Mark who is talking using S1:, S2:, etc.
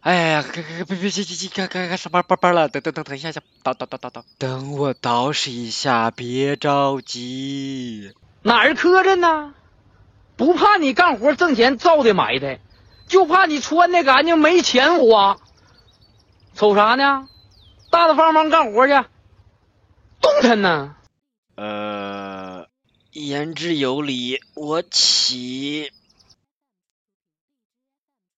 S1: 哎呀，别别别别别别开开上班班班了，等等等等一下下，倒倒倒倒倒，等我捯饬一下，别着急。
S2: 哪儿磕碜呢？不怕你干活挣钱造的埋汰，就怕你穿的干净没钱花。瞅啥呢？大大方方干活去，动弹呢。
S1: 呃，言之有理，我起。